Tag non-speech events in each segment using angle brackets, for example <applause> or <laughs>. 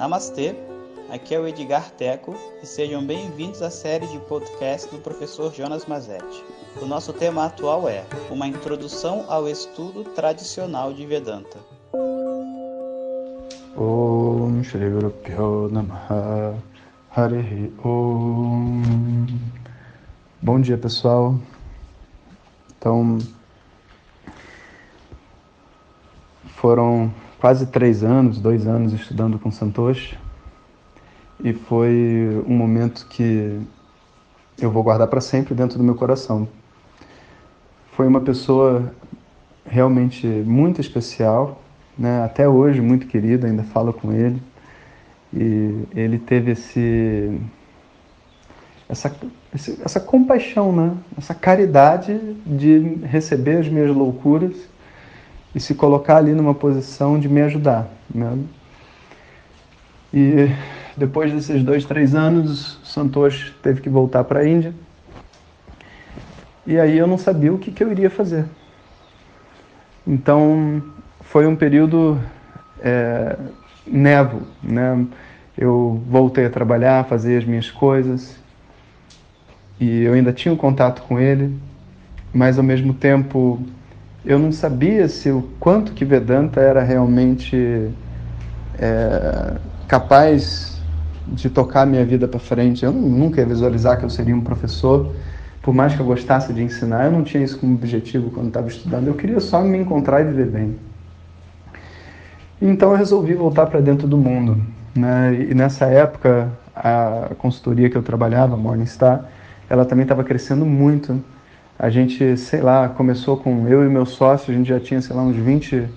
Namastê, aqui é o Edgar Teco e sejam bem-vindos à série de podcast do professor Jonas Mazetti. O nosso tema atual é Uma Introdução ao Estudo Tradicional de Vedanta. Om Shri Namaha Om Bom dia pessoal. Então foram quase três anos, dois anos estudando com Santoshi e foi um momento que eu vou guardar para sempre dentro do meu coração. Foi uma pessoa realmente muito especial, né? até hoje muito querida, ainda falo com ele. E ele teve esse essa, essa compaixão, né? essa caridade de receber as minhas loucuras e se colocar ali numa posição de me ajudar. Né? E depois desses dois, três anos, Santosh teve que voltar para a Índia. E aí eu não sabia o que, que eu iria fazer. Então foi um período é, nevo, né? Eu voltei a trabalhar, fazer as minhas coisas e eu ainda tinha um contato com ele, mas ao mesmo tempo eu não sabia se o quanto que Vedanta era realmente é, capaz de tocar a minha vida para frente. Eu nunca ia visualizar que eu seria um professor, por mais que eu gostasse de ensinar, eu não tinha isso como objetivo quando estava estudando. Eu queria só me encontrar e viver bem. Então eu resolvi voltar para dentro do mundo. Né? E nessa época, a consultoria que eu trabalhava, Morningstar, ela também estava crescendo muito a gente, sei lá, começou com eu e meu sócio, a gente já tinha, sei lá, uns 20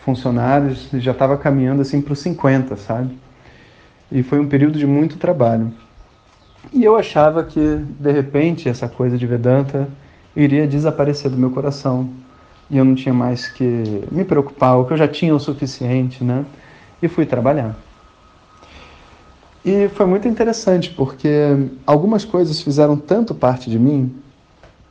funcionários e já estava caminhando assim para os 50, sabe? E foi um período de muito trabalho. E eu achava que, de repente, essa coisa de Vedanta iria desaparecer do meu coração. E eu não tinha mais que me preocupar, o que eu já tinha o suficiente, né? E fui trabalhar. E foi muito interessante, porque algumas coisas fizeram tanto parte de mim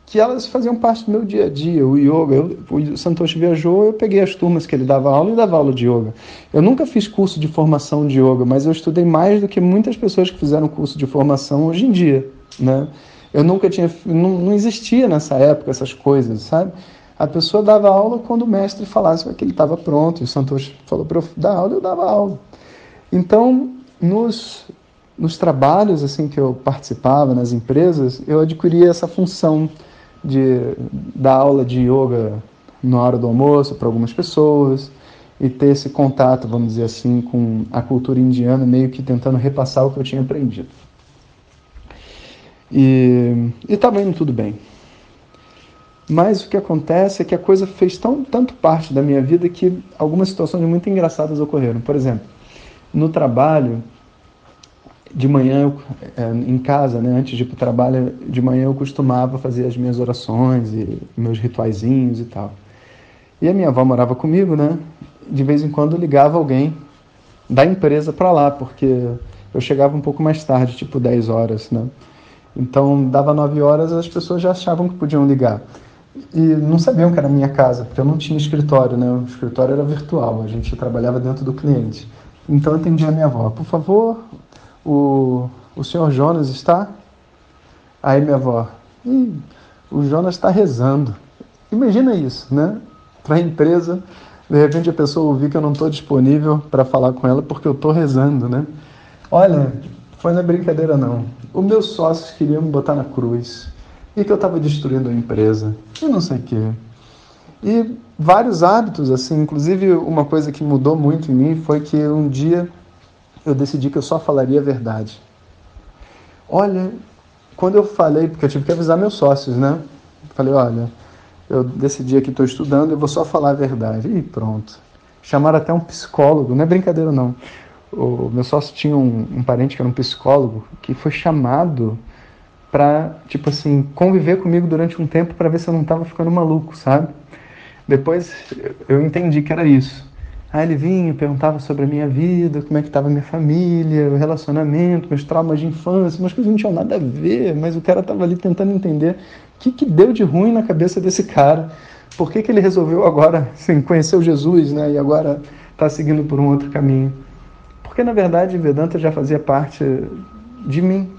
que elas faziam parte do meu dia a dia, o yoga. Eu, o Santoshi viajou, eu peguei as turmas que ele dava aula e dava aula de yoga. Eu nunca fiz curso de formação de yoga, mas eu estudei mais do que muitas pessoas que fizeram curso de formação hoje em dia, né? Eu nunca tinha, não, não existia nessa época essas coisas, sabe? A pessoa dava aula quando o mestre falasse que ele estava pronto, e o Santoshi falou para eu dar aula, eu dava aula. Então, nos nos trabalhos assim que eu participava nas empresas, eu adquiria essa função de dar aula de yoga na hora do almoço para algumas pessoas e ter esse contato, vamos dizer assim, com a cultura indiana, meio que tentando repassar o que eu tinha aprendido. E estava indo tudo bem. Mas o que acontece é que a coisa fez tão, tanto parte da minha vida que algumas situações muito engraçadas ocorreram. Por exemplo, no trabalho, de manhã, eu, é, em casa, né, antes de ir para o trabalho, de manhã eu costumava fazer as minhas orações e meus rituaizinhos e tal. E a minha avó morava comigo, né? De vez em quando ligava alguém da empresa para lá, porque eu chegava um pouco mais tarde, tipo 10 horas, né? Então, dava 9 horas, as pessoas já achavam que podiam ligar. E não sabiam que era minha casa, porque eu não tinha escritório, né? O escritório era virtual, a gente trabalhava dentro do cliente. Então, eu atendi a minha avó. Por favor, o, o senhor Jonas está? Aí minha avó, o Jonas está rezando. Imagina isso, né? Para a empresa, de repente a pessoa ouvir que eu não estou disponível para falar com ela porque eu estou rezando, né? Olha, foi na brincadeira não. Os meus sócios queriam me botar na cruz e que eu estava destruindo a empresa e não sei o quê. E vários hábitos, assim, inclusive uma coisa que mudou muito em mim foi que um dia eu decidi que eu só falaria a verdade. Olha, quando eu falei, porque eu tive que avisar meus sócios, né? Falei, olha, eu decidi que estou estudando, eu vou só falar a verdade. E pronto. Chamaram até um psicólogo, não é brincadeira não. O meu sócio tinha um, um parente que era um psicólogo que foi chamado para, tipo assim, conviver comigo durante um tempo para ver se eu não estava ficando maluco, sabe? Depois eu entendi que era isso. Aí ele vinha, perguntava sobre a minha vida, como é que estava a minha família, o relacionamento, meus traumas de infância, umas coisas que não tinham nada a ver, mas o cara estava ali tentando entender o que, que deu de ruim na cabeça desse cara. Por que, que ele resolveu agora, <laughs> assim, o Jesus, né, e agora está seguindo por um outro caminho? Porque na verdade Vedanta já fazia parte de mim.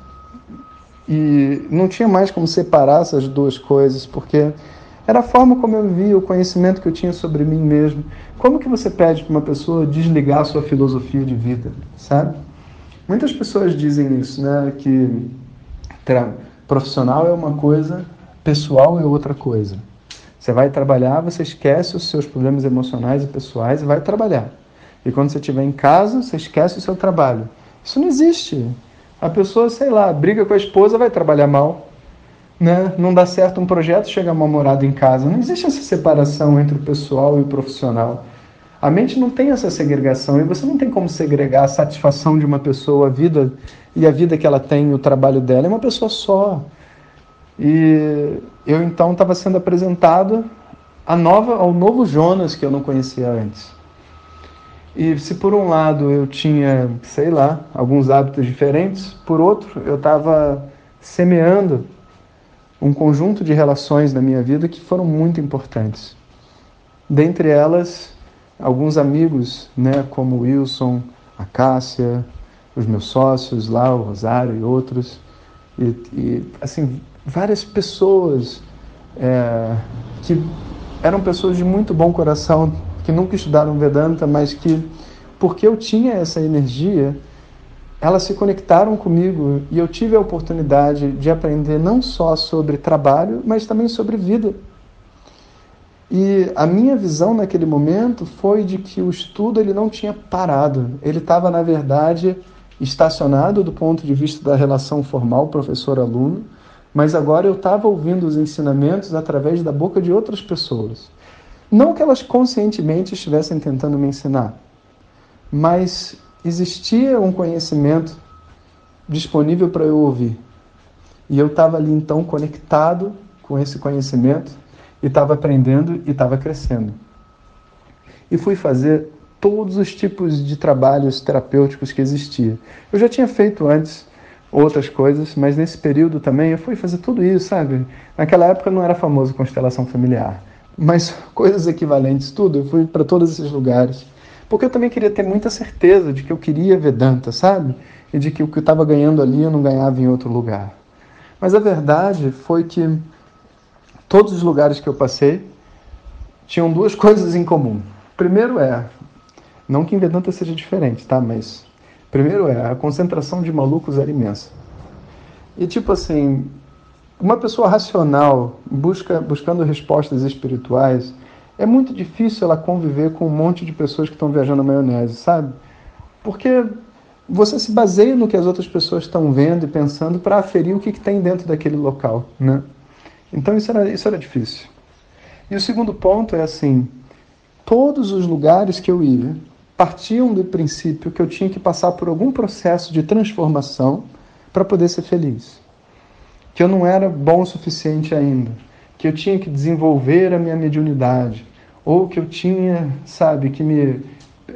E não tinha mais como separar essas duas coisas, porque era a forma como eu via, o conhecimento que eu tinha sobre mim mesmo. Como que você pede para uma pessoa desligar a sua filosofia de vida, sabe? Muitas pessoas dizem isso, né? Que profissional é uma coisa, pessoal é outra coisa. Você vai trabalhar, você esquece os seus problemas emocionais e pessoais e vai trabalhar. E quando você estiver em casa, você esquece o seu trabalho. Isso não existe. A pessoa, sei lá, briga com a esposa, vai trabalhar mal. Né? Não dá certo um projeto, chega mal-humorado em casa. Não existe essa separação entre o pessoal e o profissional. A mente não tem essa segregação e você não tem como segregar a satisfação de uma pessoa, a vida e a vida que ela tem, o trabalho dela. É uma pessoa só. E eu então estava sendo apresentado a nova, ao novo Jonas que eu não conhecia antes. E se por um lado eu tinha, sei lá, alguns hábitos diferentes, por outro eu estava semeando um conjunto de relações na minha vida que foram muito importantes. Dentre elas, alguns amigos, né, como o Wilson, a Cássia, os meus sócios lá, o Rosário e outros, e, e assim várias pessoas é, que eram pessoas de muito bom coração, que nunca estudaram Vedanta, mas que, porque eu tinha essa energia, elas se conectaram comigo e eu tive a oportunidade de aprender não só sobre trabalho, mas também sobre vida. E a minha visão naquele momento foi de que o estudo ele não tinha parado, ele estava na verdade estacionado do ponto de vista da relação formal professor-aluno, mas agora eu estava ouvindo os ensinamentos através da boca de outras pessoas. Não que elas conscientemente estivessem tentando me ensinar, mas existia um conhecimento disponível para eu ouvir. E eu estava ali então conectado com esse conhecimento e estava aprendendo e estava crescendo. E fui fazer todos os tipos de trabalhos terapêuticos que existia. Eu já tinha feito antes outras coisas, mas nesse período também eu fui fazer tudo isso, sabe? Naquela época não era famoso constelação familiar, mas <laughs> coisas equivalentes, tudo. Eu fui para todos esses lugares, porque eu também queria ter muita certeza de que eu queria Vedanta, sabe? E de que o que eu estava ganhando ali eu não ganhava em outro lugar. Mas a verdade foi que todos os lugares que eu passei tinham duas <laughs> coisas em comum. Primeiro é, não que em Vedanta seja diferente, tá? Mas Primeiro é, a concentração de malucos era imensa. E tipo assim, uma pessoa racional busca, buscando respostas espirituais, é muito difícil ela conviver com um monte de pessoas que estão viajando na maionese, sabe? Porque você se baseia no que as outras pessoas estão vendo e pensando para aferir o que, que tem dentro daquele local, né? Então isso era, isso era difícil. E o segundo ponto é assim, todos os lugares que eu ia, partiam do princípio que eu tinha que passar por algum processo de transformação para poder ser feliz. Que eu não era bom o suficiente ainda, que eu tinha que desenvolver a minha mediunidade, ou que eu tinha, sabe, que me,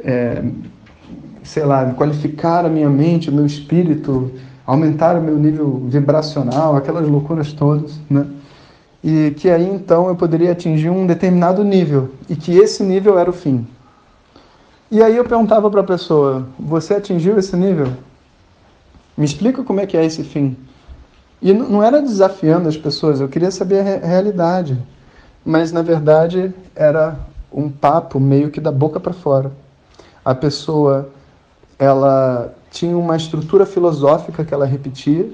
é, sei lá, qualificar a minha mente, o meu espírito, aumentar o meu nível vibracional, aquelas loucuras todas, né? E que aí então eu poderia atingir um determinado nível, e que esse nível era o fim. E aí eu perguntava para a pessoa: Você atingiu esse nível? Me explica como é que é esse fim. E não era desafiando as pessoas, eu queria saber a realidade. Mas na verdade era um papo meio que da boca para fora. A pessoa ela tinha uma estrutura filosófica que ela repetia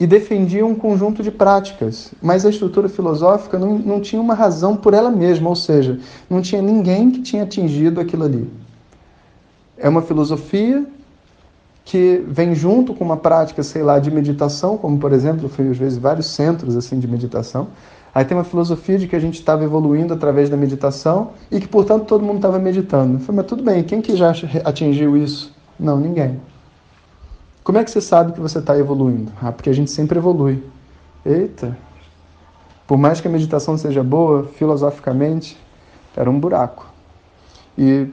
e defendia um conjunto de práticas, mas a estrutura filosófica não, não tinha uma razão por ela mesma, ou seja, não tinha ninguém que tinha atingido aquilo ali. É uma filosofia que vem junto com uma prática, sei lá, de meditação, como por exemplo, eu fui às vezes vários centros assim de meditação. Aí tem uma filosofia de que a gente estava evoluindo através da meditação e que, portanto, todo mundo estava meditando. Eu falei, mas tudo bem, quem que já atingiu isso? Não, ninguém. Como é que você sabe que você está evoluindo? Ah, porque a gente sempre evolui. Eita! Por mais que a meditação seja boa, filosoficamente, era um buraco. E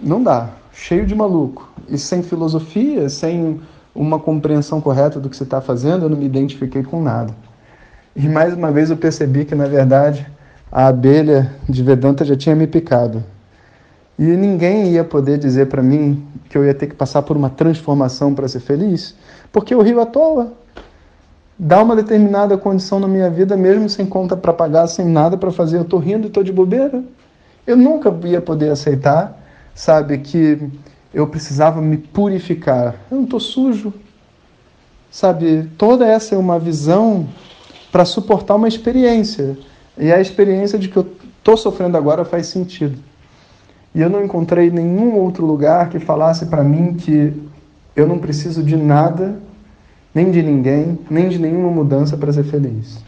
não dá. Cheio de maluco. E sem filosofia, sem uma compreensão correta do que você está fazendo, eu não me identifiquei com nada. E mais uma vez eu percebi que, na verdade, a abelha de Vedanta já tinha me picado. E ninguém ia poder dizer para mim que eu ia ter que passar por uma transformação para ser feliz, porque eu rio à toa. Dá uma determinada condição na minha vida, mesmo sem conta para pagar, sem nada para fazer, eu estou rindo e estou de bobeira. Eu nunca ia poder aceitar, sabe, que eu precisava me purificar. Eu não estou sujo. Sabe, toda essa é uma visão para suportar uma experiência. E a experiência de que eu estou sofrendo agora faz sentido. E eu não encontrei nenhum outro lugar que falasse para mim que eu não preciso de nada, nem de ninguém, nem de nenhuma mudança para ser feliz.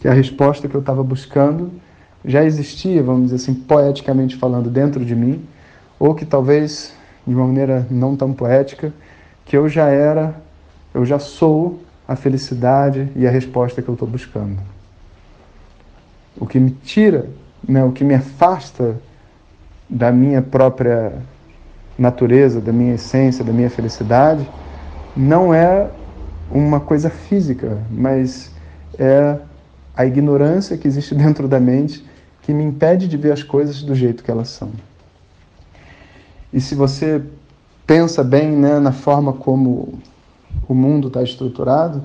Que a resposta que eu estava buscando já existia, vamos dizer assim, poeticamente falando, dentro de mim, ou que talvez de uma maneira não tão poética, que eu já era, eu já sou a felicidade e a resposta que eu estou buscando. O que me tira, né, o que me afasta da minha própria natureza, da minha essência, da minha felicidade, não é uma coisa física, mas é a ignorância que existe <laughs> dentro da mente que me impede de ver as coisas do jeito que elas são. E se você pensa bem né, na forma como o mundo está estruturado,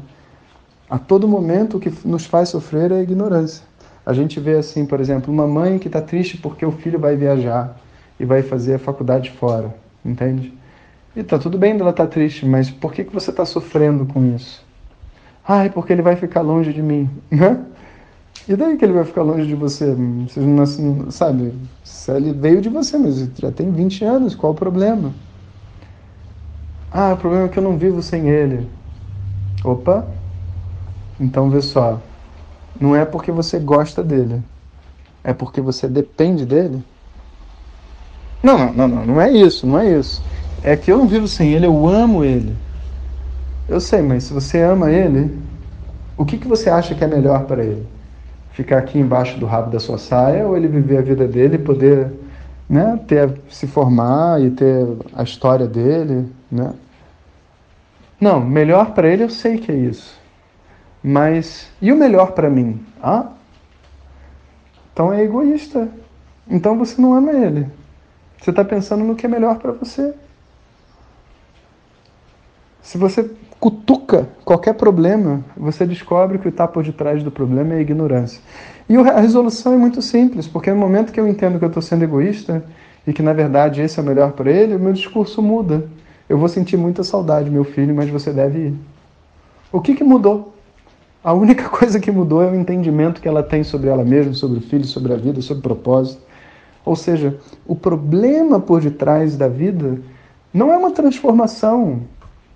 a todo momento o que nos faz sofrer é a ignorância. A gente vê assim, por exemplo, uma mãe que está triste porque o filho vai viajar e vai fazer a faculdade fora, entende? E tá tudo bem dela estar tá triste, mas por que, que você está sofrendo com isso? Ai, porque ele vai ficar longe de mim. <laughs> Né? E daí que ele vai ficar longe de você? Você não, sabe? Ele veio de você, mas já tem 20 anos, qual o problema? Ah, o problema é que eu não vivo sem ele. Opa! Então vê só. Não é porque você gosta dele. É porque você depende dele? Não, não, não, não, não é isso, não é isso. É que eu não vivo sem ele, eu amo ele. Eu sei, mas se você ama ele, o que, que você acha que é melhor para ele? ficar aqui embaixo do rabo da sua saia ou ele viver a vida dele e poder né, ter, se formar e ter a história dele, né? Não, melhor para ele eu sei que é isso. Mas e o melhor para mim? Ah? Então é egoísta. Então você não ama ele. Você está pensando no que é melhor para você. Se você cutuca qualquer problema, você descobre que o que está por detrás do problema é a ignorância. E a resolução é muito simples, porque no momento que eu entendo que eu estou sendo egoísta e que na verdade esse é o melhor para ele, o meu discurso muda. Eu vou sentir muita saudade, meu filho, mas você deve ir. O que, que mudou? A única <laughs> coisa que mudou é o entendimento que ela tem sobre ela mesma, sobre o filho, sobre a vida, sobre o propósito. Ou seja, o problema por detrás da vida não é uma transformação,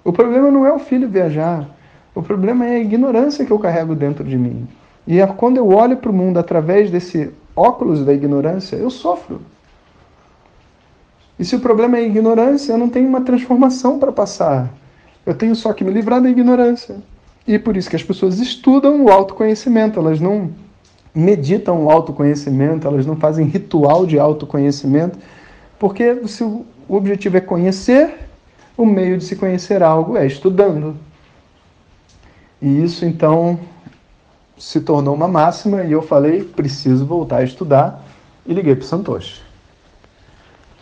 o problema não é o filho viajar. O problema é a ignorância que eu carrego dentro de mim. E é quando eu olho para o mundo através desse óculos da ignorância, eu sofro. E se o problema é ignorância, eu não tenho uma transformação para passar. Eu tenho só que me livrar da ignorância. E por isso que as pessoas estudam o autoconhecimento, elas não meditam o autoconhecimento, elas não fazem ritual de autoconhecimento, porque se o objetivo é conhecer, o meio de se conhecer algo é estudando. E isso então se tornou uma máxima e eu falei, preciso voltar a estudar e liguei para o Santoshi.